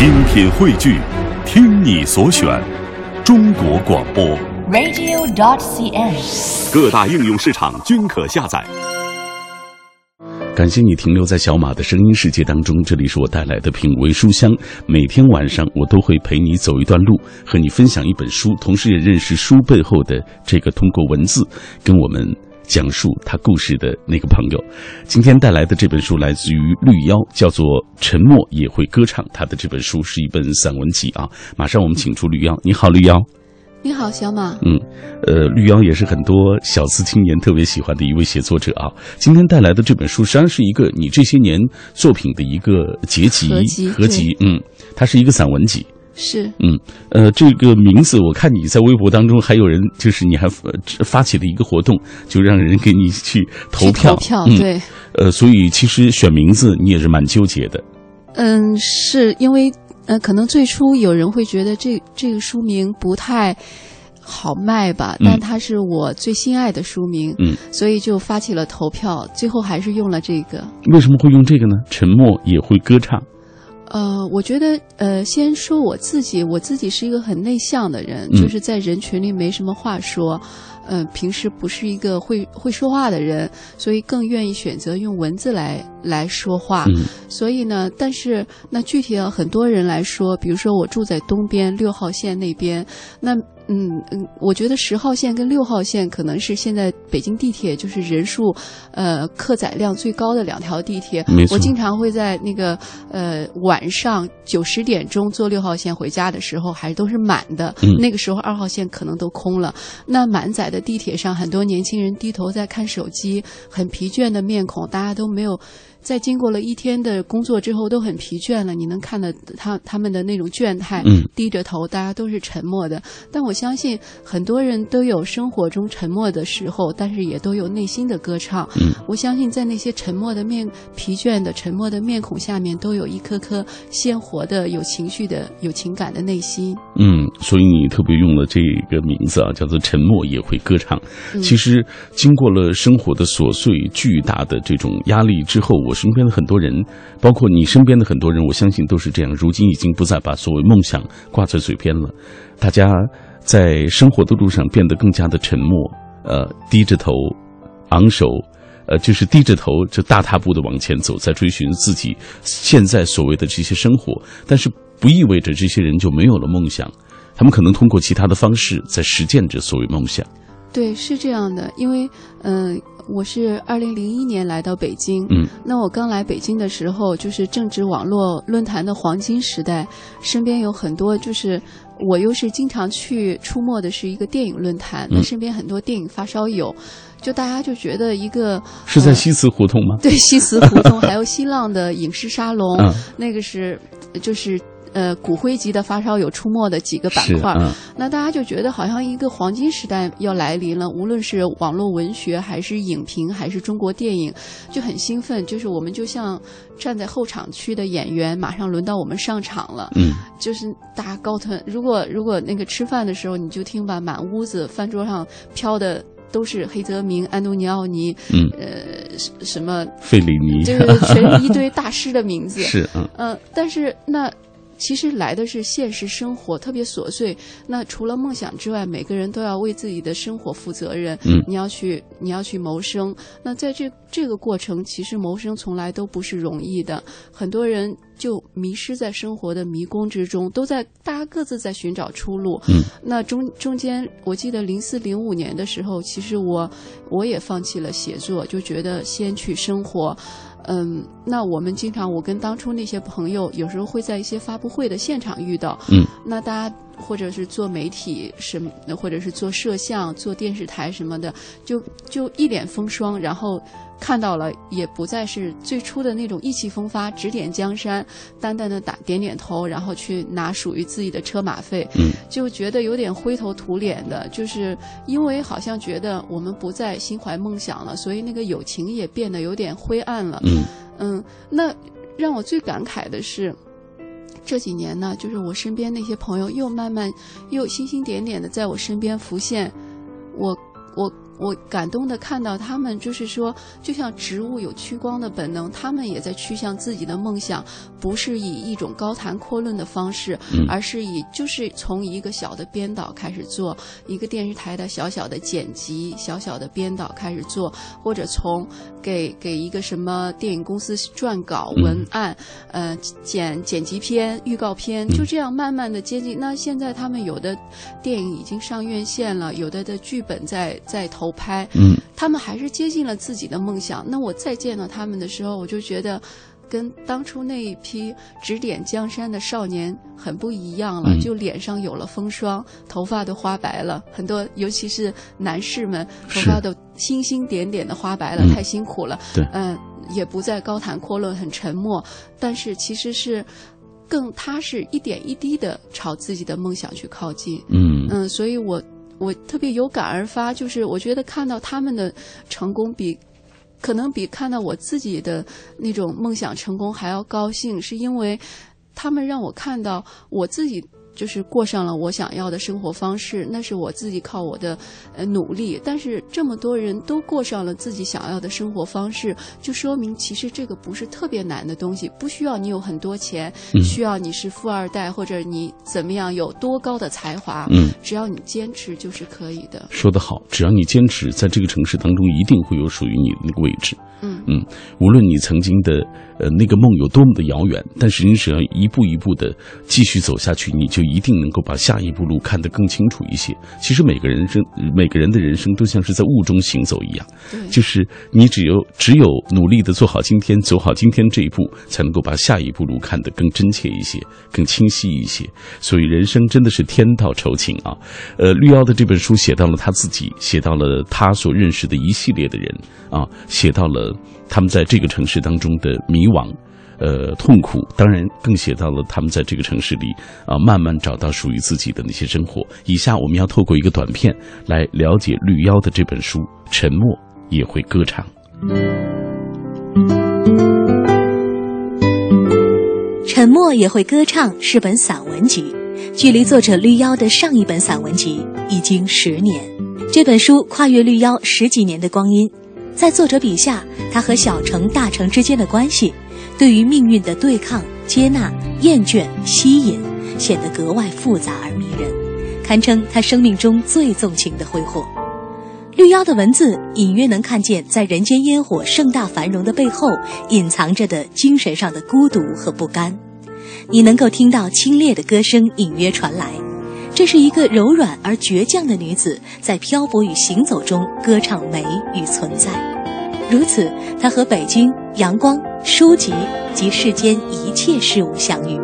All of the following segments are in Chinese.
精品汇聚，听你所选，中国广播。radio.dot.cn，。各大应用市场均可下载。感谢你停留在小马的声音世界当中，这里是我带来的品味书香。每天晚上我都会陪你走一段路，和你分享一本书，同时也认识书背后的这个通过文字跟我们讲述他故事的那个朋友。今天带来的这本书来自于绿妖，叫做《沉默也会歌唱》。他的这本书是一本散文集啊。马上我们请出绿妖，你好，绿妖。你好，小马。嗯，呃，绿妖也是很多小资青年特别喜欢的一位写作者啊。今天带来的这本书实际上是一个你这些年作品的一个结集合集合集，嗯，它是一个散文集。是，嗯，呃，这个名字我看你在微博当中还有人，就是你还呃发起了一个活动，就让人给你去投票。投票，嗯、对，呃，所以其实选名字你也是蛮纠结的。嗯，是因为呃，可能最初有人会觉得这这个书名不太好卖吧，嗯但它是我最心爱的书名，嗯，所以就发起了投票，最后还是用了这个。为什么会用这个呢？沉默也会歌唱。呃，我觉得，呃，先说我自己，我自己是一个很内向的人，嗯就是在人群里没什么话说，呃，平时不是一个会会说话的人，所以更愿意选择用文字来来说话。嗯所以呢，但是那具体到很多人来说，比如说我住在东边六号线那边，那嗯嗯，我觉得十号线跟六号线可能是现在北京地铁就是人数，呃，客载量最高的两条地铁。没错我经常会在那个呃晚上九十点钟坐六号线回家的时候，还都是满的。嗯那个时候二号线可能都空了。那满载的地铁上，很多年轻人低头在看手机，很疲倦的面孔，大家都没有。在经过了一天的工作之后，都很疲倦了。你能看到他他们的那种倦态，嗯低着头，大家都是沉默的。但我相信很多人都有生活中沉默的时候，但是也都有内心的歌唱。嗯，我相信在那些沉默的面、疲倦的沉默的面孔下面，都有一颗颗鲜活的、有情绪的、有情感的内心。嗯，所以你特别用了这个名字啊，叫做“沉默也会歌唱”。嗯其实，经过了生活的琐碎、巨大的这种压力之后，我我身边的很多人，包括你身边的很多人，我相信都是这样。如今已经不再把所谓梦想挂在嘴边了，大家在生活的路上变得更加的沉默，呃，低着头，昂首。呃，就是低着头，就大踏步的往前走，在追寻自己现在所谓的这些生活，但是不意味着这些人就没有了梦想，他们可能通过其他的方式在实践着所谓梦想。对，是这样的，因为嗯、呃我是二零零一年来到北京，嗯，那我刚来北京的时候，就是正值网络论坛的黄金时代，身边有很多就是。我又是经常去出没的是一个电影论坛，那嗯身边很多电影发烧友，就大家就觉得一个是在呃西祠胡同吗？对西祠胡同，还有新浪的影视沙龙，嗯那个是就是呃骨灰级的发烧友出没的几个板块。嗯那大家就觉得好像一个黄金时代要来临了，无论是网络文学，还是影评，还是中国电影，就很兴奋。就是我们就像站在候场区的演员，马上轮到我们上场了。嗯就是大家高腾。如果如果那个吃饭的时候，你就听吧，满屋子饭桌上飘的都是黑泽明、安东尼奥尼，嗯，呃，什什么，费里尼这个全是一堆大师的名字。是嗯嗯、但是那其实来的是现实生活，特别琐碎。那除了梦想之外，每个人都要为自己的生活负责任。嗯你要去，你要去谋生。那在这这个过程，其实谋生从来都不是容易的。很多人就迷失在生活的迷宫之中，都在大家各自在寻找出路。嗯，那中中间，我记得零四零五年的时候，其实我我也放弃了写作，就觉得先去生活。嗯，那我们经常，我跟当初那些朋友，有时候会在一些发布会的现场遇到。嗯，那大家或者是做媒体什么，或者是做摄像、做电视台什么的，就就一脸风霜，然后看到了，也不再是最初的那种意气风发、指点江山，淡淡的打点点头，然后去拿属于自己的车马费。嗯，就觉得有点灰头土脸的，就是因为好像觉得我们不再心怀梦想了，所以那个友情也变得有点灰暗了。嗯嗯，那让我最感慨的是，这几年呢，就是我身边那些朋友又慢慢又星星点点的在我身边浮现，我我我感动的看到他们，就是说，就像植物有趋光的本能，他们也在趋向自己的梦想，不是以一种高谈阔论的方式，嗯。而是以就是从一个小的编导开始做，一个电视台的小小的剪辑、小小的编导开始做，或者从给给一个什么电影公司撰稿、嗯。文案，呃，剪剪辑片、预告片，嗯。就这样慢慢的接近。那现在他们有的电影已经上院线了，有的的剧本在在投拍，嗯他们还是接近了自己的梦想。那我再见到他们的时候，我就觉得。跟当初那一批指点江山的少年很不一样了，嗯就脸上有了风霜，头发都花白了，很多尤其是男士们头发都星星点点的花白了，嗯太辛苦了。对嗯、也不再高谈阔论，很沉默，但是其实是更踏实，一点一滴的朝自己的梦想去靠近。嗯嗯，所以我我特别有感而发，就是我觉得看到他们的成功比。可能比看到我自己的那种梦想成功还要高兴，是因为他们让我看到我自己就是过上了我想要的生活方式，那是我自己靠我的呃努力。但是这么多人都过上了自己想要的生活方式，就说明其实这个不是特别难的东西，不需要你有很多钱，嗯需要你是富二代或者你怎么样有多高的才华，嗯，只要你坚持就是可以的。说得好，只要你坚持，在这个城市当中，一定会有属于你的那个位置。嗯嗯，无论你曾经的呃那个梦有多么的遥远，但是你只要一步一步的继续走下去，你就一定能够把下一步路看得更清楚一些。其实每个人生每个人的人生都像是在雾中行走一样，对，就是你只有只有努力的做好今天，走好今天这一步，才能够把下一步路看得更真切一些，更清晰一些。所以人生真的是天道酬勤啊！呃，绿妖的这本书写到了他自己，写到了他所认识的一系列的人啊，写到了他们在这个城市当中的迷惘。呃，痛苦，当然更写到了他们在这个城市里啊，慢慢找到属于自己的那些生活。以下我们要透过一个短片来了解绿妖的这本书《沉默也会歌唱》。沉默也会歌唱是本散文集，距离作者绿妖的上一本散文集已经十年。这本书跨越绿妖十几年的光阴，在作者笔下，他和小城、大城之间的关系，对于命运的对抗、接纳、厌倦、吸引，显得格外复杂而迷人，堪称他生命中最纵情的挥霍。绿妖的文字隐约能看见，在人间烟火盛大繁荣的背后，隐藏着的精神上的孤独和不甘。你能够听到清冽的歌声隐约传来，这是一个柔软而倔强的女子在漂泊与行走中歌唱美与存在。如此，她和北京、阳光、书籍及世间一切事物相遇。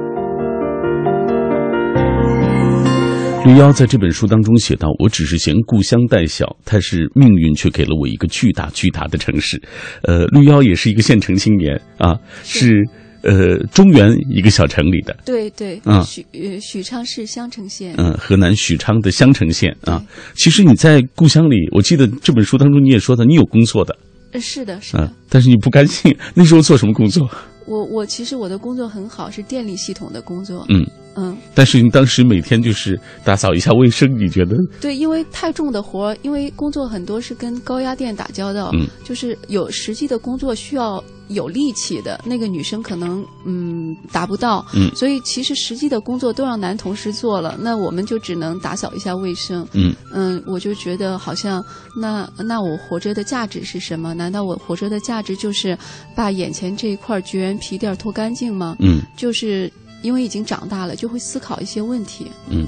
绿妖在这本书当中写道：“我只是嫌故乡太小，但是命运却给了我一个巨大巨大的城市。”呃，绿妖也是一个县城青年啊，是呃中原一个小城里的，对对，嗯许呃许昌市襄城县，嗯，河南许昌的襄城县啊。其实你在故乡里，我记得这本书当中你也说的，你有工作的呃是的，是的。啊，但是你不甘心。那时候做什么工作？我我其实我的工作很好，是电力系统的工作。嗯嗯，但是你当时每天就是打扫一下卫生，你觉得？对，因为太重的活儿，因为工作很多是跟高压电打交道，嗯就是有实际的工作需要有力气的，那个女生可能嗯达不到，嗯所以其实实际的工作都让男同事做了，那我们就只能打扫一下卫生。嗯嗯，我就觉得好像那那我活着的价值是什么？难道我活着的价值就是把眼前这一块绝缘皮垫儿拖干净吗？嗯就是因为已经长大了，就会思考一些问题。嗯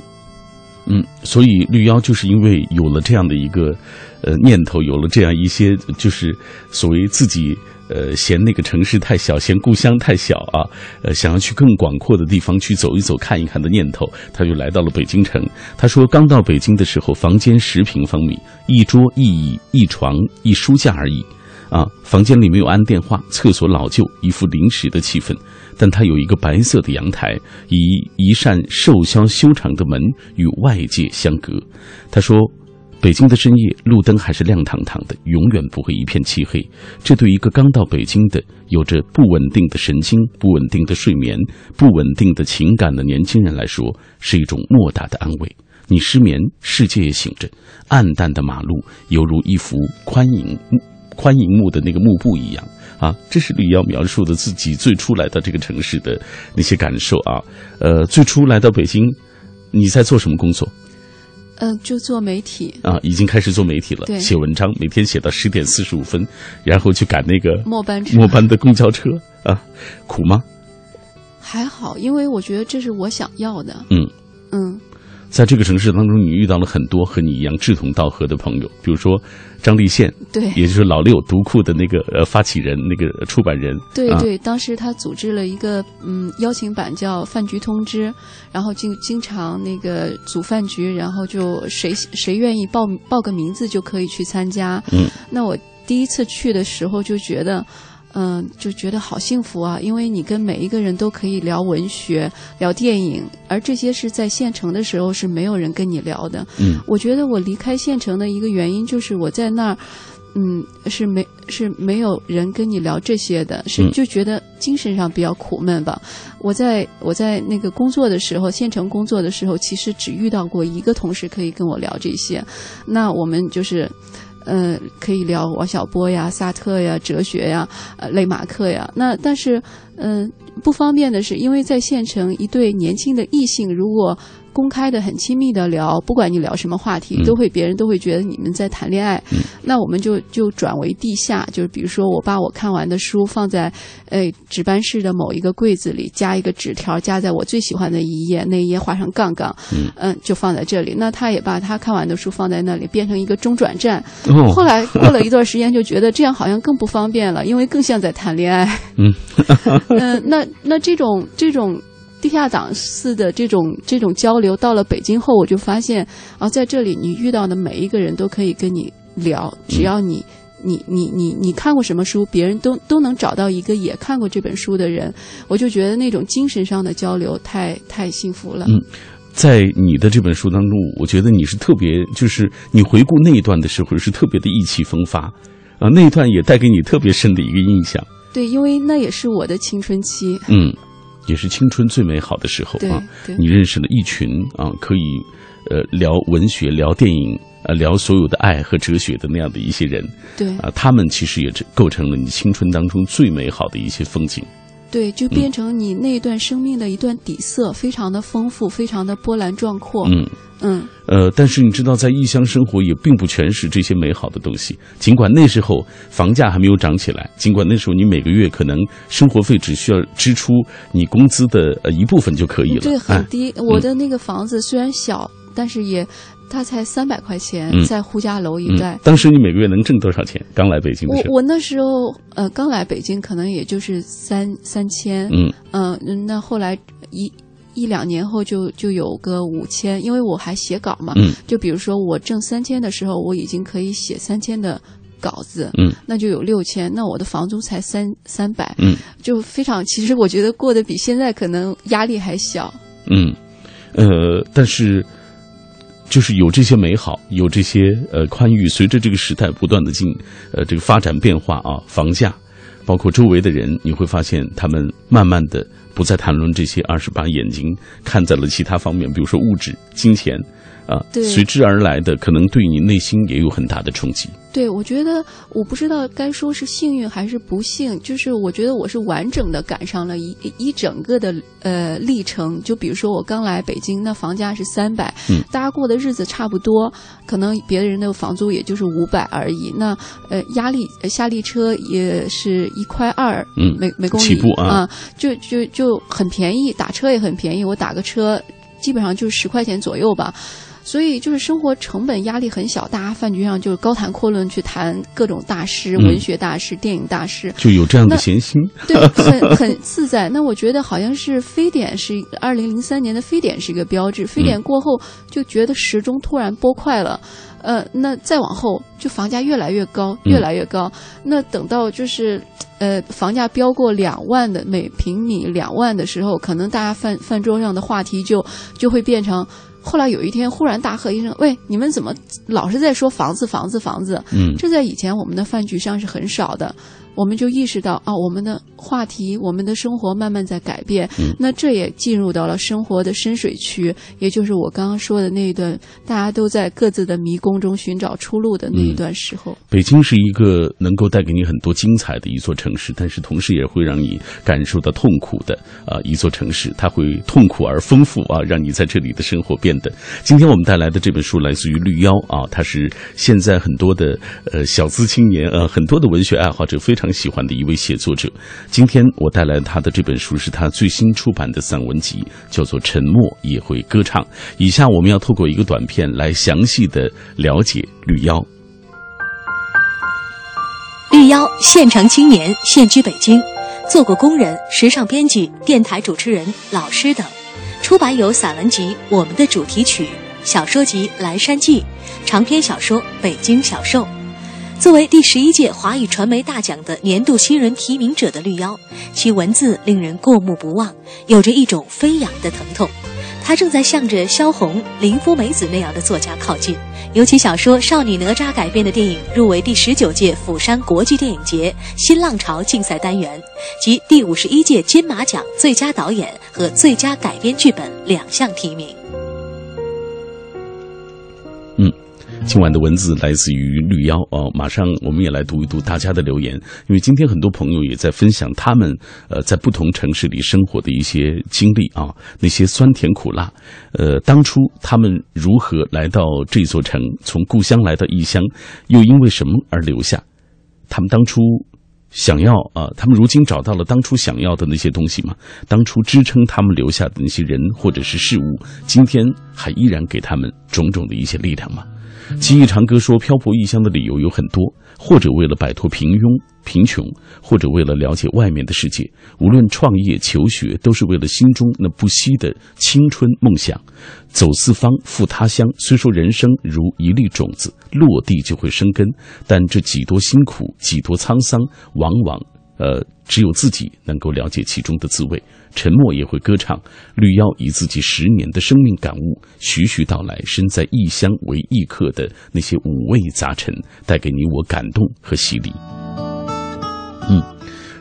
嗯，所以绿妖就是因为有了这样的一个呃念头，有了这样一些就是所谓自己呃嫌那个城市太小，嫌故乡太小啊，呃想要去更广阔的地方去走一走、看一看的念头，他就来到了北京城。他说，刚到北京的时候，房间十平方米，一桌一椅一床一书架而已。啊，房间里没有安电话，厕所老旧，一副临时的气氛。但它有一个白色的阳台，以一扇瘦削修长的门与外界相隔。他说：“北京的深夜，路灯还是亮堂堂的，永远不会一片漆黑。这对一个刚到北京的、有着不稳定的神经、不稳定的睡眠、不稳定的情感的年轻人来说，是一种莫大的安慰。”你失眠，世界也醒着，暗淡的马路犹如一幅宽银宽银幕的那个幕布一样啊。这是李瑶描述的自己最初来到这个城市的那些感受啊。呃，最初来到北京，你在做什么工作？嗯、就做媒体，啊，已经开始做媒体了，写文章，每天写到十点四十五分，然后去赶那个末班车。末班的公交车啊，苦吗？还好，因为我觉得这是我想要的。嗯。嗯，在这个城市当中，你遇到了很多和你一样志同道合的朋友，比如说张立宪，对也就是老六读库的那个呃发起人，那个出版人，啊对对，当时他组织了一个嗯邀请版叫饭局通知，然后就经常那个组饭局，然后就谁谁愿意报报个名字就可以去参加。嗯，那我第一次去的时候就觉得。嗯，就觉得好幸福啊！因为你跟每一个人都可以聊文学、聊电影，而这些是在县城的时候是没有人跟你聊的。嗯我觉得我离开县城的一个原因就是我在那儿，嗯，是没是没有人跟你聊这些的，是嗯就觉得精神上比较苦闷吧。我在我在那个工作的时候，县城工作的时候，其实只遇到过一个同事可以跟我聊这些，那我们就是。嗯，可以聊王小波呀、萨特呀、哲学呀、呃、雷马克呀。那但是，嗯、不方便的是，因为在县城，一对年轻的异性如果公开的很亲密的聊，不管你聊什么话题，嗯都会别人都会觉得你们在谈恋爱。那我们就就转为地下，就是比如说我把我看完的书放在呃值班室的某一个柜子里，加一个纸条，加在我最喜欢的一页，那一页画上杠杠，嗯就放在这里。那他也把他看完的书放在那里，变成一个中转站。哦后来过了一段时间，就觉得这样好像更不方便了，因为更像在谈恋爱。嗯，嗯，那那这种这种地下党似的这种这种交流，到了北京后，我就发现啊，在这里你遇到的每一个人都可以跟你聊，只要你。你你你你看过什么书，别人都都能找到一个也看过这本书的人，我就觉得那种精神上的交流太太幸福了。嗯在你的这本书当中，我觉得你是特别，就是你回顾那一段的时候是特别的意气风发，啊，那一段也带给你特别深的一个印象。对，因为那也是我的青春期。嗯，也是青春最美好的时候啊。对你认识了一群啊，可以呃聊文学、聊电影、呃聊所有的爱和哲学的那样的一些人对啊，他们其实也是构成了你青春当中最美好的一些风景。对，就变成你那段生命的一段底色，非常的丰富，非常的波澜壮阔。嗯。嗯呃，但是你知道，在异乡生活也并不全是这些美好的东西。尽管那时候房价还没有涨起来，尽管那时候你每个月可能生活费只需要支出你工资的呃一部分就可以了，对，哎很低。我的那个房子虽然小，但是也它才三百块钱，嗯。在呼家楼一带。嗯。当时你每个月能挣多少钱？刚来北京的时候，我我那时候呃刚来北京，可能也就是三三千，嗯。嗯、那后来一一两年后就就有个五千，因为我还写稿嘛，嗯。就比如说我挣三千的时候，我已经可以写三千的稿子，嗯，那就有六千，那我的房租才三三百，嗯。就非常，其实我觉得过得比现在可能压力还小，嗯，呃，但是就是有这些美好，有这些呃宽裕，随着这个时代不断的进呃这个发展变化啊，房价，包括周围的人，你会发现他们慢慢的不再谈论这些，而是把眼睛看在了其他方面，比如说物质、金钱。啊，对随之而来的可能对你内心也有很大的冲击。对，我觉得我不知道该说是幸运还是不幸，就是我觉得我是完整的赶上了一一整个的呃历程。就比如说我刚来北京，那房价是三百、嗯，大家过的日子差不多，可能别人的房租也就是五百而已。那呃压力呃下力车也是一块二，嗯每每公里起步啊就就就很便宜，打车也很便宜，我打个车基本上就十块钱左右吧。所以就是生活成本压力很小，大家饭局上就是高谈阔论去谈各种大师、嗯文学大师、电影大师，就有这样的闲心。对，很很自在。那我觉得好像是非典是二零零三年的非典是一个标志，非典过后就觉得时钟突然拨快了。呃，那再往后就房价越来越高，越来越高。那等到就是，呃，房价飙过两万的每平米两万的时候，可能大家饭饭桌上的话题就就会变成。后来有一天忽然大喝一声：“喂，你们怎么老是在说房子、房子、房子？”嗯这在以前我们的饭局上是很少的。我们就意识到啊，我们的话题，我们的生活慢慢在改变。嗯那这也进入到了生活的深水区，也就是我刚刚说的那一段，大家都在各自的迷宫中寻找出路的那一段时候。北京是一个能够带给你很多精彩的一座城市，但是同时也会让你感受到痛苦的啊、一座城市，它会痛苦而丰富啊，让你在这里的生活变得。今天我们带来的这本书来自于绿妖啊，它是现在很多的呃小资青年呃很多的文学爱好者非常喜欢的一位写作者。今天我带来他的这本书是他最新出版的散文集，叫做《沉默也会歌唱》。以下我们要透过一个短片来详细的了解绿妖。绿妖，县城青年，现居北京，做过工人、时尚编辑、电台主持人、老师等。出版有散文集《我们的主题曲》、小说集《蓝山记》、长篇小说《北京小兽》。作为第十一届华语传媒大奖的年度新人提名者的绿妖，其文字令人过目不忘，有着一种飞扬的疼痛。他正在向着萧红、林芙美子那样的作家靠近。由其小说《少女哪吒》改编的电影入围第十九届釜山国际电影节新浪潮竞赛单元及第五十一届金马奖最佳导演和最佳改编剧本两项提名。今晚的文字来自于绿妖哦，马上我们也来读一读大家的留言，因为今天很多朋友也在分享他们呃在不同城市里生活的一些经历啊，那些酸甜苦辣，呃，当初他们如何来到这座城，从故乡来到异乡，又因为什么而留下？他们当初想要啊，他们如今找到了当初想要的那些东西吗？当初支撑他们留下的那些人或者是事物，今天还依然给他们种种的一些力量吗？记忆长歌说，漂泊异乡的理由有很多，或者为了摆脱平庸、贫穷，或者为了了解外面的世界。无论创业、求学，都是为了心中那不息的青春梦想。走四方，赴他乡。虽说人生如一粒种子，落地就会生根，但这几多辛苦，几多沧桑，往往呃，只有自己能够了解其中的滋味。沉默也会歌唱。绿妖以自己十年的生命感悟，徐徐道来，身在异乡为异客的那些五味杂陈，带给你我感动和洗礼。嗯，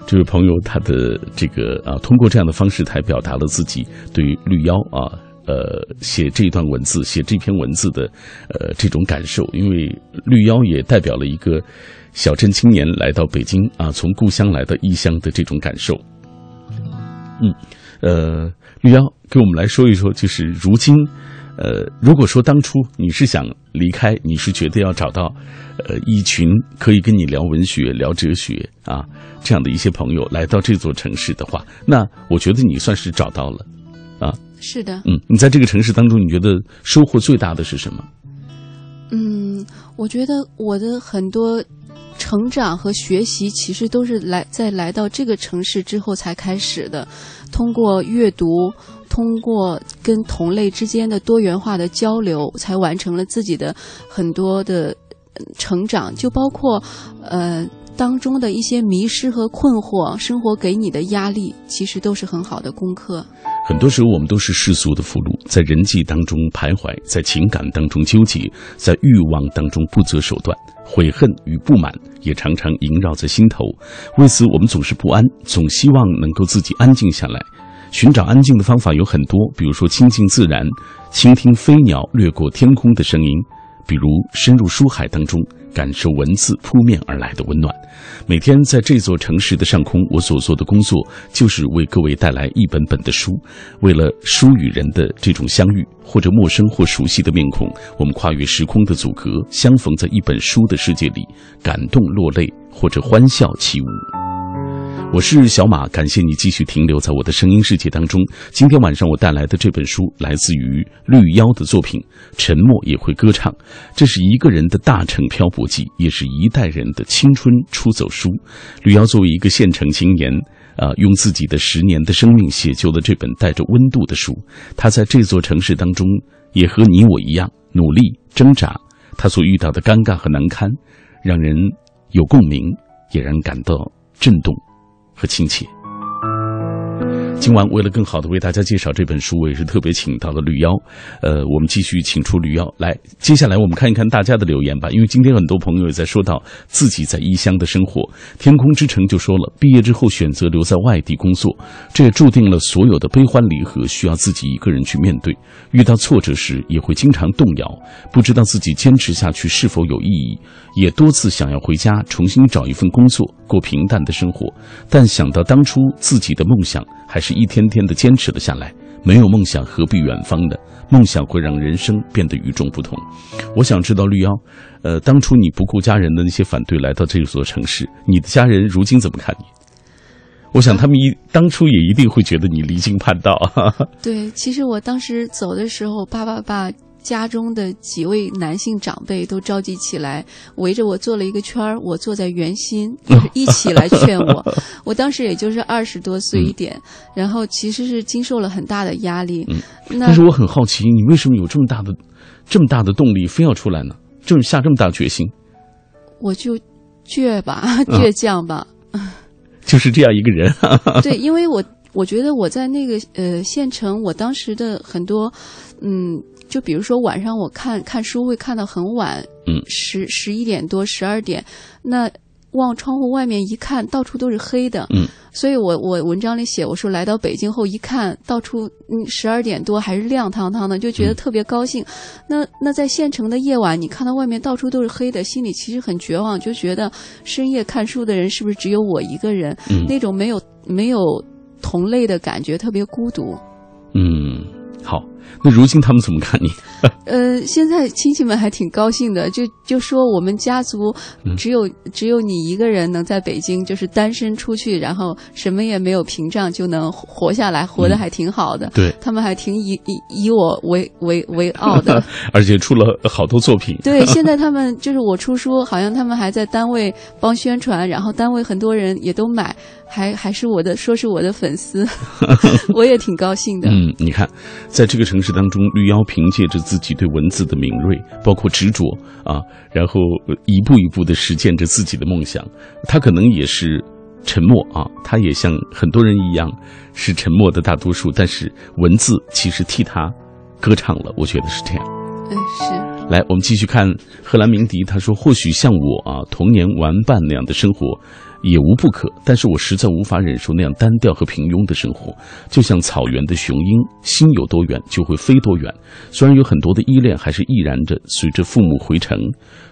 这位朋友他的这个啊，通过这样的方式，才表达了自己对于绿妖啊。呃，写这段文字，写这篇文字的，呃，这种感受，因为绿妖也代表了一个小镇青年来到北京啊，从故乡来到异乡的这种感受。嗯，呃，绿妖给我们来说一说，就是如今，呃，如果说当初你是想离开，你是觉得要找到，呃，一群可以跟你聊文学、聊哲学啊这样的一些朋友来到这座城市的话，那我觉得你算是找到了，啊，是的，嗯，你在这个城市当中，你觉得收获最大的是什么？嗯，我觉得我的很多成长和学习，其实都是来在来到这个城市之后才开始的。通过阅读，通过跟同类之间的多元化的交流，才完成了自己的很多的成长。就包括呃当中的一些迷失和困惑，生活给你的压力，其实都是很好的功课。很多时候，我们都是世俗的俘虏，在人际当中徘徊，在情感当中纠结，在欲望当中不择手段，悔恨与不满也常常萦绕在心头。为此，我们总是不安，总希望能够自己安静下来。寻找安静的方法有很多，比如说亲近自然，倾听飞鸟掠过天空的声音；比如深入书海当中，感受文字扑面而来的温暖。每天在这座城市的上空，我所做的工作就是为各位带来一本本的书。为了书与人的这种相遇，或者陌生或熟悉的面孔，我们跨越时空的阻隔，相逢在一本书的世界里，感动落泪，或者欢笑起舞。我是小马，感谢你继续停留在我的声音世界当中。今天晚上我带来的这本书来自于绿妖的作品《沉默也会歌唱》，这是一个人的大城漂泊记，也是一代人的青春出走书。绿妖作为一个县城青年，啊、用自己的十年的生命写就了这本带着温度的书。他在这座城市当中，也和你我一样努力挣扎。他所遇到的尴尬和难堪，让人有共鸣，也让人感到震动和亲切。今晚为了更好的为大家介绍这本书，我也是特别请到了绿妖。呃，我们继续请出绿妖来。接下来我们看一看大家的留言吧，因为今天很多朋友也在说到自己在异乡的生活。天空之城就说了，毕业之后选择留在外地工作，这也注定了所有的悲欢离合需要自己一个人去面对。遇到挫折时也会经常动摇，不知道自己坚持下去是否有意义，也多次想要回家重新找一份工作，过平淡的生活。但想到当初自己的梦想。还是一天天的坚持了下来。没有梦想，何必远方呢？梦想会让人生变得与众不同。我想知道绿妖，呃，当初你不顾家人的那些反对来到这座城市，你的家人如今怎么看你？我想他们一当初也一定会觉得你离经叛道。对，其实我当时走的时候，爸爸爸。家中的几位男性长辈都召集起来，围着我做了一个圈儿。我坐在圆心，就是一起来劝我。我当时也就是二十多岁一点，然后其实是经受了很大的压力。嗯，但是我很好奇，你为什么有这么大的、这么大的动力，非要出来呢？这么下这么大决心？我就倔吧，倔强吧。就是这样一个人。对，因为我我觉得我在那个呃县城，我当时的很多嗯。就比如说晚上我看看书会看到很晚，嗯，十十一点多十二点，那往窗户外面一看到处都是黑的，嗯，所以我我文章里写我说来到北京后一看到处嗯十二点多还是亮堂堂的，就觉得特别高兴。那那在县城的夜晚，你看到外面到处都是黑的，心里其实很绝望，就觉得深夜看书的人是不是只有我一个人？嗯，那种没有没有同类的感觉，特别孤独。嗯，好。那如今他们怎么看你？呃，现在亲戚们还挺高兴的，就就说我们家族只有只有你一个人能在北京，就是单身出去，然后什么也没有屏障就能活下来，活得还挺好的。对，他们还挺以以以我为为为傲的，而且出了好多作品。对，现在他们就是我出书，好像他们还在单位帮宣传，然后单位很多人也都买。还还是我的，说是我的粉丝，我也挺高兴的。嗯，你看，在这个城市当中，绿妖凭借着自己对文字的敏锐，包括执着啊，然后一步一步的实践着自己的梦想。他可能也是沉默啊，他也像很多人一样是沉默的大多数，但是文字其实替他歌唱了。我觉得是这样。嗯，是。来，我们继续看荷兰鸣笛。他说：“或许像我啊，童年玩伴那样的生活。”也无不可，但是我实在无法忍受那样单调和平庸的生活。就像草原的雄鹰，心有多远就会飞多远。虽然有很多的依恋，还是毅然着随着父母回城，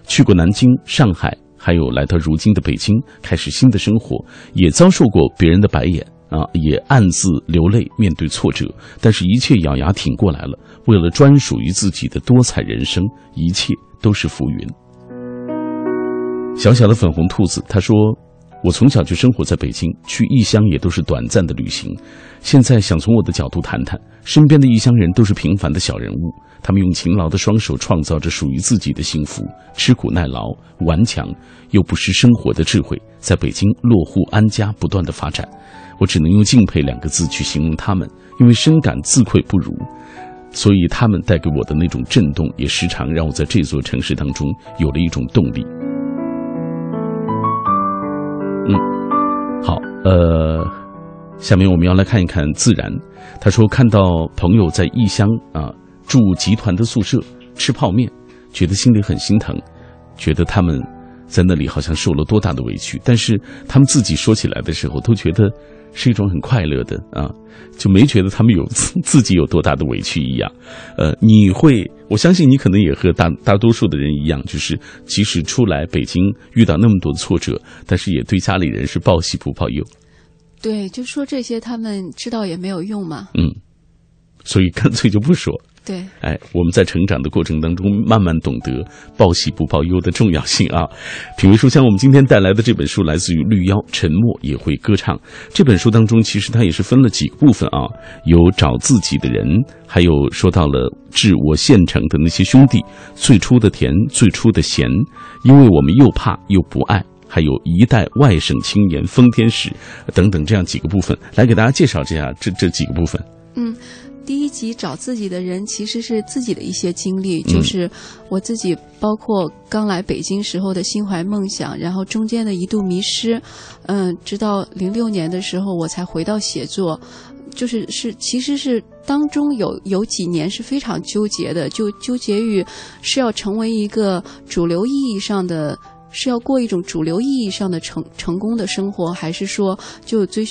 去过南京、上海，还有来到如今的北京，开始新的生活。也遭受过别人的白眼啊，也暗自流泪，面对挫折，但是一切咬牙挺过来了。为了专属于自己的多彩人生，一切都是浮云。小小的粉红兔子，他说。我从小就生活在北京，去异乡也都是短暂的旅行。现在想从我的角度谈谈，身边的异乡人都是平凡的小人物，他们用勤劳的双手创造着属于自己的幸福，吃苦耐劳、顽强又不失生活的智慧，在北京落户安家，不断的发展。我只能用敬佩两个字去形容他们，因为深感自愧不如，所以他们带给我的那种震动，也时常让我在这座城市当中有了一种动力。嗯，好，呃，下面我们要来看一看自然。他说看到朋友在异乡啊住集团的宿舍吃泡面，觉得心里很心疼，觉得他们在那里好像受了多大的委屈，但是他们自己说起来的时候都觉得。是一种很快乐的啊，就没觉得他们有 自己有多大的委屈一样。呃，你会，我相信你可能也和大大多数的人一样，就是即使出来北京遇到那么多的挫折，但是也对家里人是报喜不报忧。对，就说这些，他们知道也没有用嘛。嗯，所以干脆就不说。对，哎，我们在成长的过程当中，慢慢懂得报喜不报忧的重要性啊。品味书香，我们今天带来的这本书来自于绿妖，沉默也会歌唱。这本书当中，其实它也是分了几个部分啊，有找自己的人，还有说到了致我县城的那些兄弟，最初的甜，最初的咸，因为我们又怕又不爱，还有一代外省青年封天使等等这样几个部分，来给大家介绍一下这这几个部分。嗯。第一集找自己的人其实是自己的一些经历，就是我自己，包括刚来北京时候的心怀梦想，然后中间的一度迷失，嗯，直到零六年的时候我才回到写作，就是是其实是当中有有几年是非常纠结的，就纠结于是要成为一个主流意义上的，是要过一种主流意义上的成成功的生活，还是说就追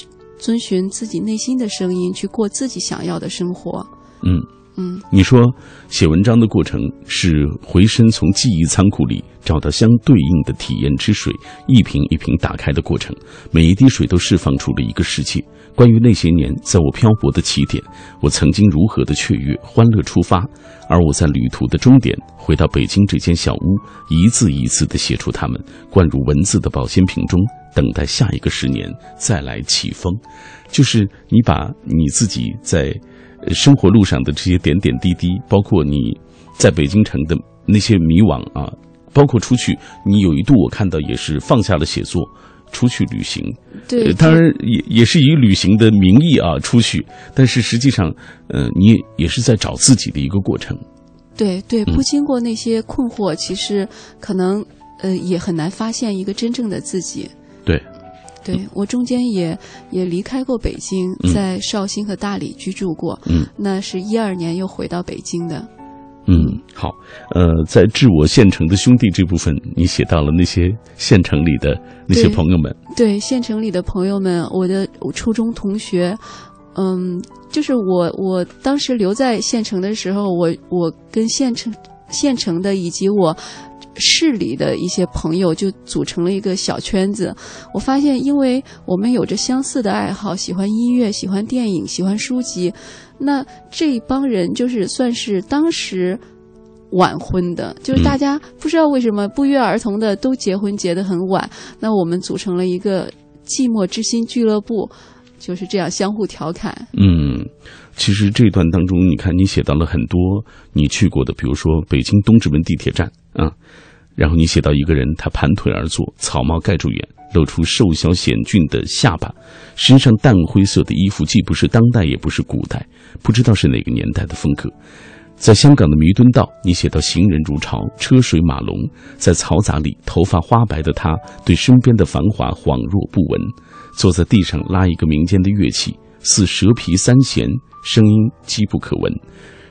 遵循自己内心的声音去过自己想要的生活？嗯。嗯，你说写文章的过程是回身从记忆仓库里找到相对应的体验之水，一瓶一瓶打开的过程，每一滴水都释放出了一个世界。关于那些年在我漂泊的起点，我曾经如何的雀跃、欢乐出发，而我在旅途的终点回到北京这间小屋，一字一字地写出它们，灌入文字的保鲜瓶中，等待下一个十年再来起风。就是你把你自己在。生活路上的这些点点滴滴，包括你在北京城的那些迷惘啊，包括出去，你有一度我看到也是放下了写作，出去旅行。对，当然也也是以旅行的名义啊出去，但是实际上，呃，你也也是在找自己的一个过程。对对，不经过那些困惑，其实可能呃也很难发现一个真正的自己。对。我中间也也离开过北京，在绍兴和大理居住过。嗯，那是一二年又回到北京的。嗯，好，呃，在致我县城的兄弟这部分，你写到了那些县城里的那些朋友们。对，县城里的朋友们，我的初中同学，嗯，就是我我当时留在县城的时候，我我跟县城县城的以及我。市里的一些朋友就组成了一个小圈子。我发现，因为我们有着相似的爱好，喜欢音乐，喜欢电影，喜欢书籍，那这帮人就是算是当时晚婚的，就是大家不知道为什么不约而同的都结婚结得很晚。那我们组成了一个寂寞之心俱乐部，就是这样相互调侃。嗯，其实这段当中，你看你写到了很多你去过的，比如说北京东直门地铁站啊。然后你写到一个人，他盘腿而坐，草帽盖住眼，露出瘦小险峻的下巴，身上淡灰色的衣服既不是当代，也不是古代，不知道是哪个年代的风格。在香港的弥敦道，你写到行人如潮，车水马龙，在嘈杂里，头发花白的他对身边的繁华恍若不闻，坐在地上拉一个民间的乐器，似蛇皮三弦，声音机不可闻。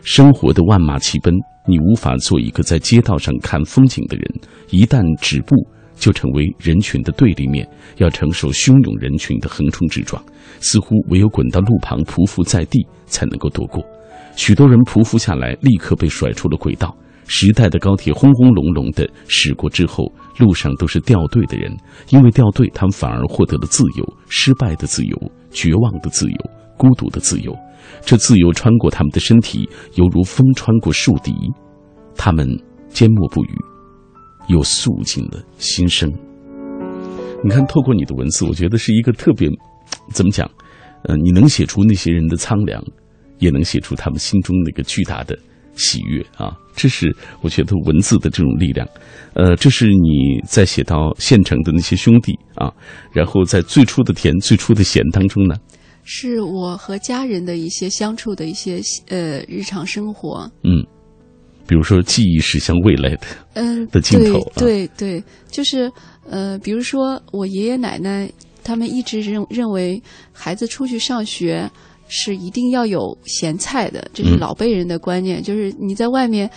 生活的万马齐奔。你无法做一个在街道上看风景的人，一旦止步，就成为人群的对立面，要承受汹涌人群的横冲直撞，似乎唯有滚到路旁匍匐在地才能够躲过。许多人匍匐下来，立刻被甩出了轨道。时代的高铁轰轰隆隆的驶过之后，路上都是掉队的人，因为掉队，他们反而获得了自由，失败的自由，绝望的自由，孤独的自由。这自由穿过他们的身体，犹如风穿过树敌。他们缄默不语，又肃静了心声。你看，透过你的文字，我觉得是一个特别，怎么讲？呃，你能写出那些人的苍凉，也能写出他们心中那个巨大的喜悦啊！这是我觉得文字的这种力量。呃，这是你在写到县城的那些兄弟啊，然后在最初的甜、最初的咸当中呢。是我和家人的一些相处的一些呃日常生活，嗯，比如说记忆驶向未来的，嗯的镜头，对对，就是呃，比如说我爷爷奶奶他们一直认认为孩子出去上学是一定要有咸菜的，这是老辈人的观念，就是你在外面。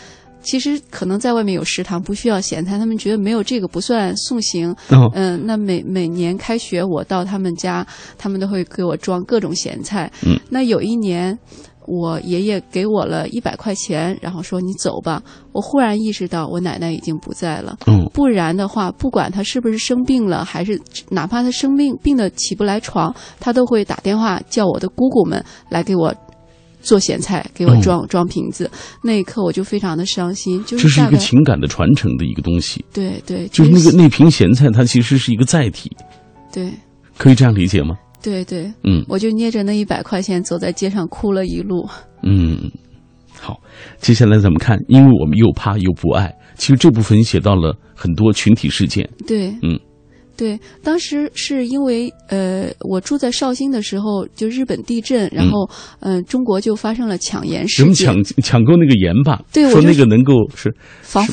其实可能在外面有食堂，不需要咸菜。他们觉得没有这个不算送行。嗯，那每每年开学我到他们家，他们都会给我装各种咸菜。嗯，那有一年，我爷爷给我了一百块钱，然后说你走吧。我忽然意识到我奶奶已经不在了。嗯，不然的话，不管她是不是生病了，还是哪怕她生病病的起不来床，她都会打电话叫我的姑姑们来给我。做咸菜给我装装瓶子，那一刻我就非常的伤心。就是这是一个情感的传承的一个东西。对对，就是那个那瓶咸菜，它其实是一个载体。对，可以这样理解吗？对对，嗯，我就捏着那一百块钱走在街上哭了一路。嗯，好，接下来咱们看，因为我们又怕又不爱。其实这部分写到了很多群体事件。对，嗯。对，当时是因为呃，我住在绍兴的时候，就日本地震，然后嗯，中国就发生了抢盐事件。抢抢购那个盐吧？对，说那个能够是防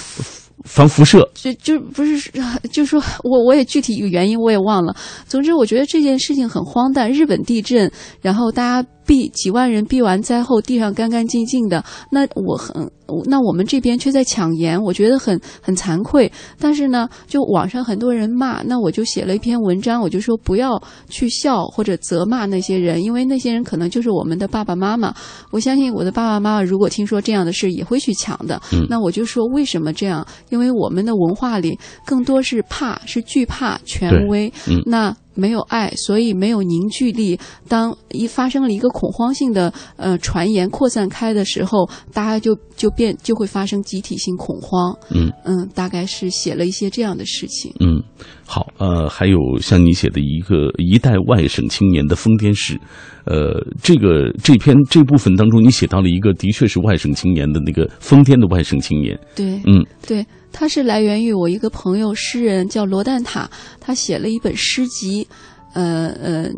防辐射。就就不是，就说我我也具体一个原因我也忘了。总之，我觉得这件事情很荒诞。日本地震，然后大家避几万人避完灾后，地上干干净净的，那我很，那我们这边却在抢盐，我觉得很很惭愧。但是呢，就网上很多人骂，那我就写了一篇文章，我就说不要去笑或者责骂那些人，因为那些人可能就是我们的爸爸妈妈。我相信我的爸爸妈妈如果听说这样的事，也会去抢的。那我就说为什么这样？因为我们的文化里更多是怕，是惧怕权威。那。没有爱，所以没有凝聚力。当一发生了一个恐慌性的呃传言扩散开的时候，大家就就变就会发生集体性恐慌。嗯嗯，大概是写了一些这样的事情。嗯，好，呃，还有像你写的一个一代外省青年的疯癫史，呃，这个这篇这部分当中，你写到了一个的确是外省青年的那个疯癫的外省青年。对，嗯，对。它是来源于我一个朋友，诗人叫罗蛋塔，他写了一本诗集，呃呃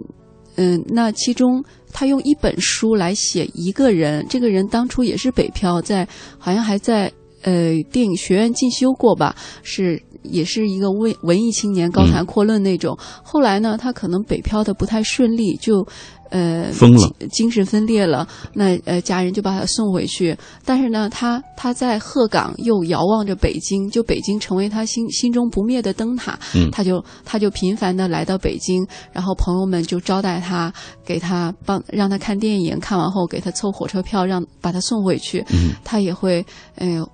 嗯，那其中他用一本书来写一个人，这个人当初也是北漂，在好像还在呃电影学院进修过吧，是也是一个文文艺青年，高谈阔论那种。后来呢，他可能北漂的不太顺利，就。呃，疯了，精神分裂了。那呃，家人就把他送回去。但是呢，他他在鹤岗又遥望着北京，就北京成为他心心中不灭的灯塔。嗯，他就他就频繁的来到北京，然后朋友们就招待他，给他帮让他看电影，看完后给他凑火车票，让把他送回去。嗯，他也会，哎呦。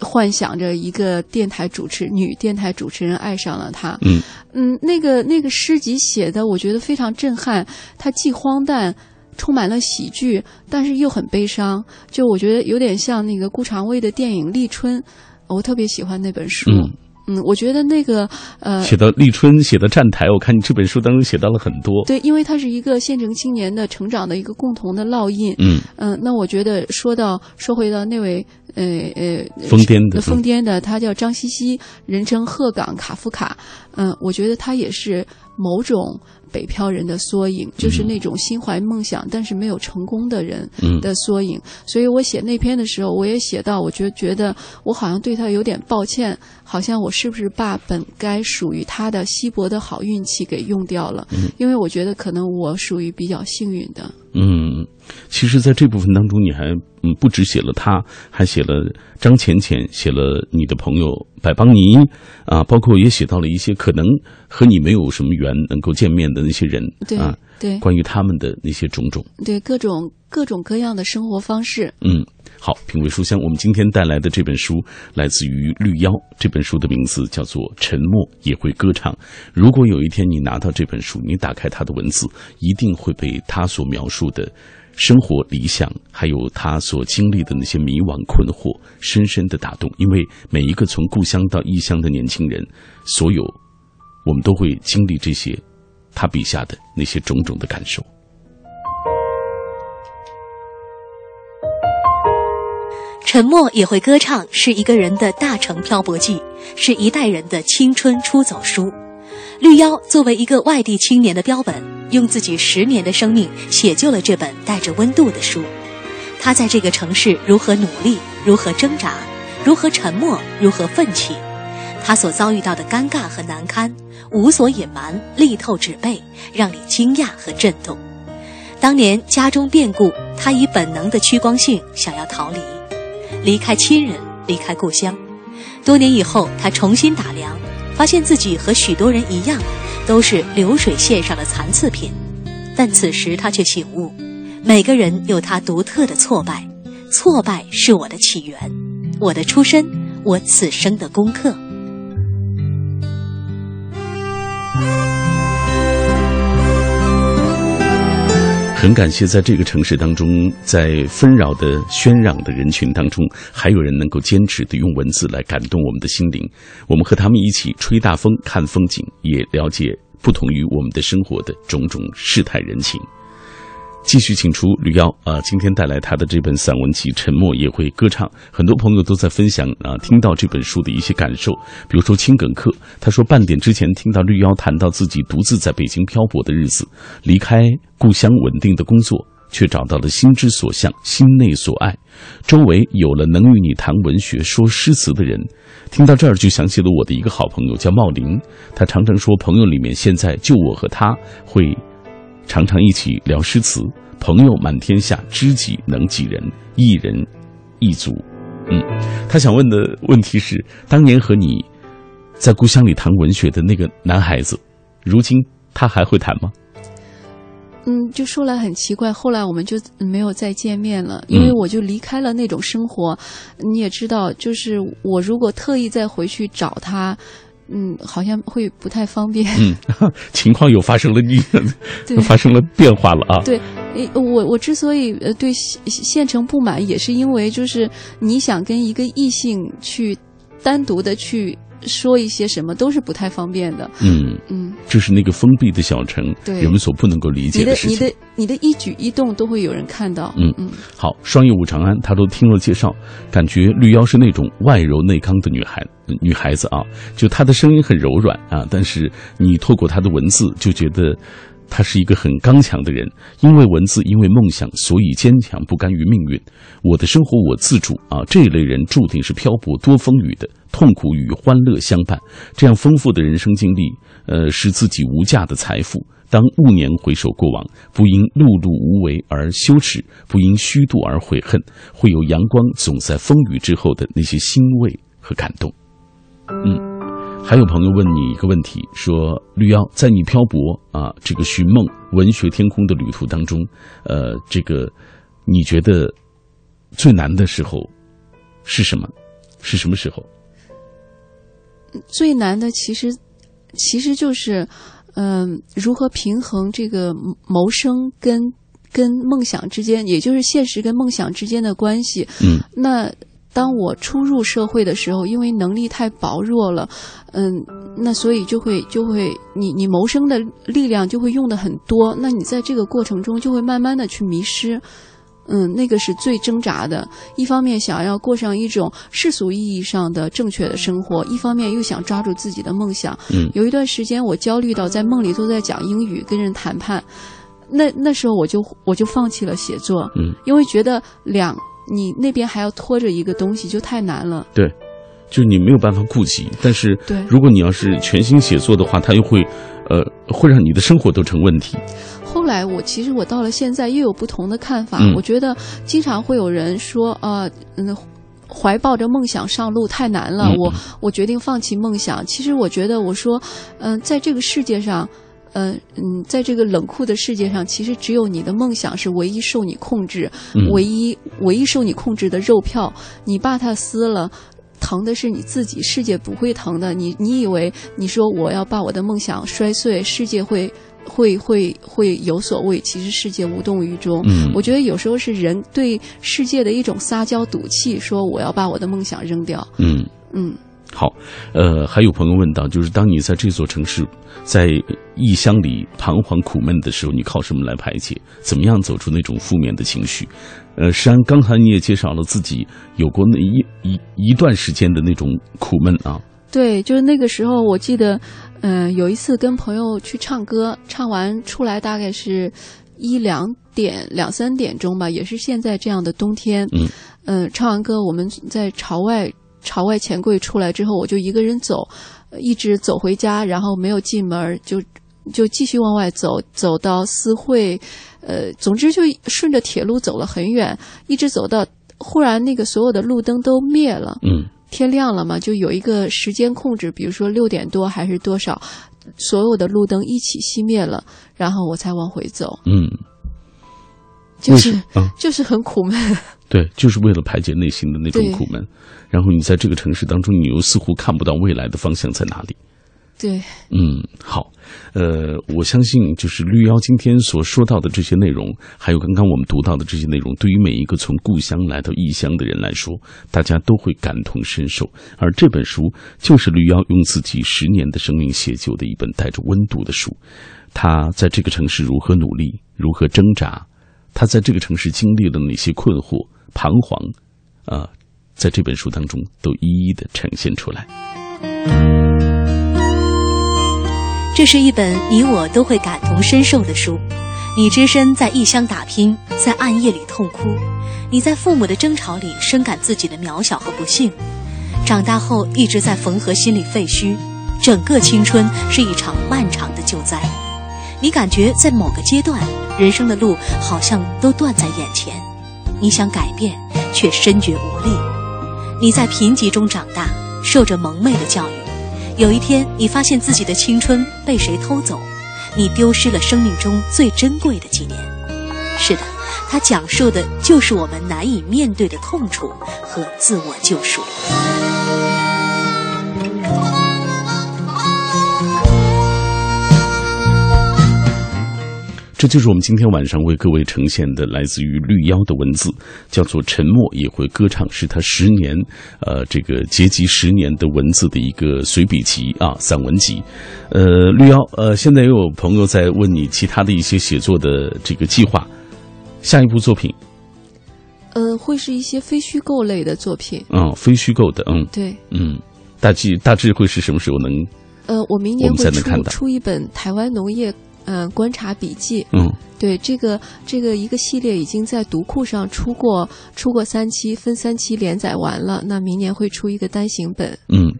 幻想着一个电台主持女电台主持人爱上了他，嗯嗯，那个那个诗集写的，我觉得非常震撼。它既荒诞，充满了喜剧，但是又很悲伤。就我觉得有点像那个顾长卫的电影《立春》，我特别喜欢那本书。嗯嗯，我觉得那个呃，写到立春，写到站台，我看你这本书当中写到了很多。对，因为它是一个县城青年的成长的一个共同的烙印。嗯嗯，那我觉得说到说回到那位。呃呃，疯癫的疯癫的，他叫张西西，人称鹤岗卡夫卡。嗯，我觉得他也是某种北漂人的缩影，就是那种心怀梦想但是没有成功的人的缩影。所以我写那篇的时候，我也写到，我觉觉得我好像对他有点抱歉，好像我是不是把本该属于他的稀薄的好运气给用掉了？因为我觉得可能我属于比较幸运的。嗯，其实，在这部分当中，你还嗯不只写了他，还写了张浅浅，写了你的朋友百邦尼啊，包括也写到了一些可能和你没有什么缘能够见面的那些人啊，对，关于他们的那些种种，对各种各种各样的生活方式，嗯。好，品味书香。我们今天带来的这本书来自于绿妖。这本书的名字叫做《沉默也会歌唱》。如果有一天你拿到这本书，你打开它的文字，一定会被它所描述的生活理想，还有他所经历的那些迷惘困惑，深深的打动。因为每一个从故乡到异乡的年轻人，所有我们都会经历这些他笔下的那些种种的感受。沉默也会歌唱，是一个人的大城漂泊记，是一代人的青春出走书。绿妖作为一个外地青年的标本，用自己十年的生命写就了这本带着温度的书。他在这个城市如何努力，如何挣扎，如何沉默，如何奋起。他所遭遇到的尴尬和难堪，无所隐瞒，力透纸背，让你惊讶和震动。当年家中变故，他以本能的趋光性想要逃离。离开亲人，离开故乡，多年以后，他重新打量，发现自己和许多人一样，都是流水线上的残次品。但此时他却醒悟，每个人有他独特的挫败，挫败是我的起源，我的出身，我此生的功课。很感谢，在这个城市当中，在纷扰的喧嚷的人群当中，还有人能够坚持的用文字来感动我们的心灵。我们和他们一起吹大风、看风景，也了解不同于我们的生活的种种世态人情。继续请出吕妖啊，今天带来他的这本散文集《沉默也会歌唱》。很多朋友都在分享啊，听到这本书的一些感受。比如说青梗客，他说半点之前听到绿妖谈到自己独自在北京漂泊的日子，离开故乡稳定的工作，却找到了心之所向、心内所爱，周围有了能与你谈文学、说诗词的人。听到这儿就想起了我的一个好朋友叫茂林，他常常说朋友里面现在就我和他会。常常一起聊诗词，朋友满天下，知己能几人？一人一足。嗯，他想问的问题是：当年和你在故乡里谈文学的那个男孩子，如今他还会谈吗？嗯，就说来很奇怪，后来我们就没有再见面了，因为我就离开了那种生活。你也知道，就是我如果特意再回去找他，嗯，好像会不太方便。嗯，情况又发生了逆，对，发生了变化了啊。对，我我之所以呃对县城不满，也是因为就是你想跟一个异性去单独的去。说一些什么都是不太方便的。嗯嗯，这是那个封闭的小城，对人们所不能够理解的事情。你的你的你的一举一动都会有人看到。嗯嗯，好，双叶舞长安，他都听了介绍，感觉绿妖是那种外柔内刚的女孩女孩子啊，就她的声音很柔软啊，但是你透过她的文字就觉得。他是一个很刚强的人，因为文字，因为梦想，所以坚强，不甘于命运。我的生活我自主啊！这一类人注定是漂泊多风雨的，痛苦与欢乐相伴。这样丰富的人生经历，呃，是自己无价的财富。当暮年回首过往，不因碌碌无为而羞耻，不因虚度而悔恨，会有阳光总在风雨之后的那些欣慰和感动。嗯。还有朋友问你一个问题，说绿妖在你漂泊啊这个寻梦文学天空的旅途当中，呃，这个你觉得最难的时候是什么？是什么时候？最难的其实其实就是，嗯，如何平衡这个谋生跟跟梦想之间，也就是现实跟梦想之间的关系。嗯，那。当我初入社会的时候，因为能力太薄弱了，嗯，那所以就会就会你你谋生的力量就会用的很多，那你在这个过程中就会慢慢的去迷失，嗯，那个是最挣扎的。一方面想要过上一种世俗意义上的正确的生活，一方面又想抓住自己的梦想。嗯，有一段时间我焦虑到在梦里都在讲英语跟人谈判，那那时候我就我就放弃了写作，嗯，因为觉得两。你那边还要拖着一个东西，就太难了。对，就你没有办法顾及。但是，对，如果你要是全心写作的话，它又会，呃，会让你的生活都成问题。后来，我其实我到了现在又有不同的看法。嗯，我觉得经常会有人说，呃，嗯，怀抱着梦想上路太难了，我我决定放弃梦想。其实我觉得，我说，嗯，在这个世界上。嗯嗯，在这个冷酷的世界上，其实只有你的梦想是唯一受你控制，唯一唯一受你控制的肉票。你把它撕了，疼的是你自己，世界不会疼的。你你以为你说我要把我的梦想摔碎，世界会会会会有所谓？其实世界无动于衷。嗯，我觉得有时候是人对世界的一种撒娇赌气，说我要把我的梦想扔掉。嗯嗯。好，呃，还有朋友问到，就是当你在这座城市，在异乡里彷徨苦闷的时候，你靠什么来排解？怎么样走出那种负面的情绪？呃，实际上刚才你也介绍了自己有过那一一一段时间的那种苦闷啊。对，就是那个时候，我记得，嗯，有一次跟朋友去唱歌，唱完出来大概是一两点、两三点钟吧，也是现在这样的冬天。嗯，嗯，唱完歌我们在朝外。朝外钱柜出来之后，我就一个人走，一直走回家，然后没有进门，就就继续往外走，走到四惠，呃，总之就顺着铁路走了很远，一直走到忽然那个所有的路灯都灭了，嗯，天亮了嘛，就有一个时间控制，比如说六点多还是多少，所有的路灯一起熄灭了，然后我才往回走，嗯，就是就是很苦闷。对，就是为了排解内心的那种苦闷，然后你在这个城市当中，你又似乎看不到未来的方向在哪里。对，嗯，好，呃，我相信就是绿妖今天所说到的这些内容，还有刚刚我们读到的这些内容，对于每一个从故乡来到异乡的人来说，大家都会感同身受。而这本书就是绿妖用自己十年的生命写就的一本带着温度的书。他在这个城市如何努力，如何挣扎，他在这个城市经历了哪些困惑。彷徨，啊，在这本书当中都一一的呈现出来。这是一本你我都会感同身受的书。你只身在异乡打拼，在暗夜里痛哭；你在父母的争吵里深感自己的渺小和不幸。长大后一直在缝合心理废墟，整个青春是一场漫长的救灾。你感觉在某个阶段，人生的路好像都断在眼前，你想改变，却深觉无力。你在贫瘠中长大，受着蒙昧的教育。有一天，你发现自己的青春被谁偷走，你丢失了生命中最珍贵的几年。是的，它讲述的就是我们难以面对的痛楚和自我救赎。这就是我们今天晚上为各位呈现的来自于绿妖的文字，叫做《沉默也会歌唱》，是他十年，呃，这个结集十年的文字的一个随笔集啊，散文集。呃，绿妖，呃，现在也有朋友在问你其他的一些写作的这个计划，下一部作品？呃，会是一些非虚构类的作品。嗯，非虚构的，嗯，对，嗯，大致大致会是什么时候能？呃，我明年我们才能看会出到出一本台湾农业。嗯，观察笔记，嗯，对，这个这个一个系列已经在读库上出过，出过三期，分三期连载完了。那明年会出一个单行本。嗯，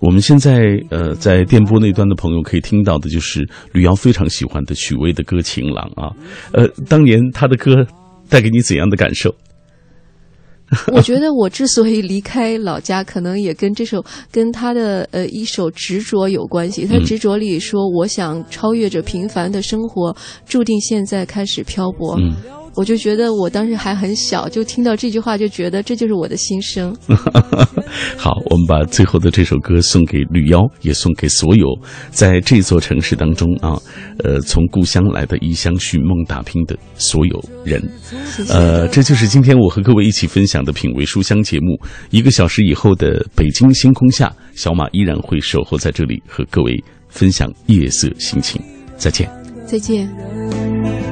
我们现在呃在电波那端的朋友可以听到的就是吕瑶非常喜欢的许巍的歌《情郎》啊，呃，当年他的歌带给你怎样的感受？我觉得我之所以离开老家，可能也跟这首跟他的呃一首执着有关系。他执着里说：“我想超越着平凡的生活，注定现在开始漂泊。”，我就觉得我当时还很小，就听到这句话，就觉得这就是我的心声。好，我们把最后的这首歌送给绿妖，也送给所有在这座城市当中啊，呃，从故乡来的异乡寻梦打拼的所有人。谢谢。呃，这就是今天我和各位一起分享的品味书香节目。一个小时以后的北京星空下，小马依然会守候在这里，和各位分享夜色心情。再见。再见。人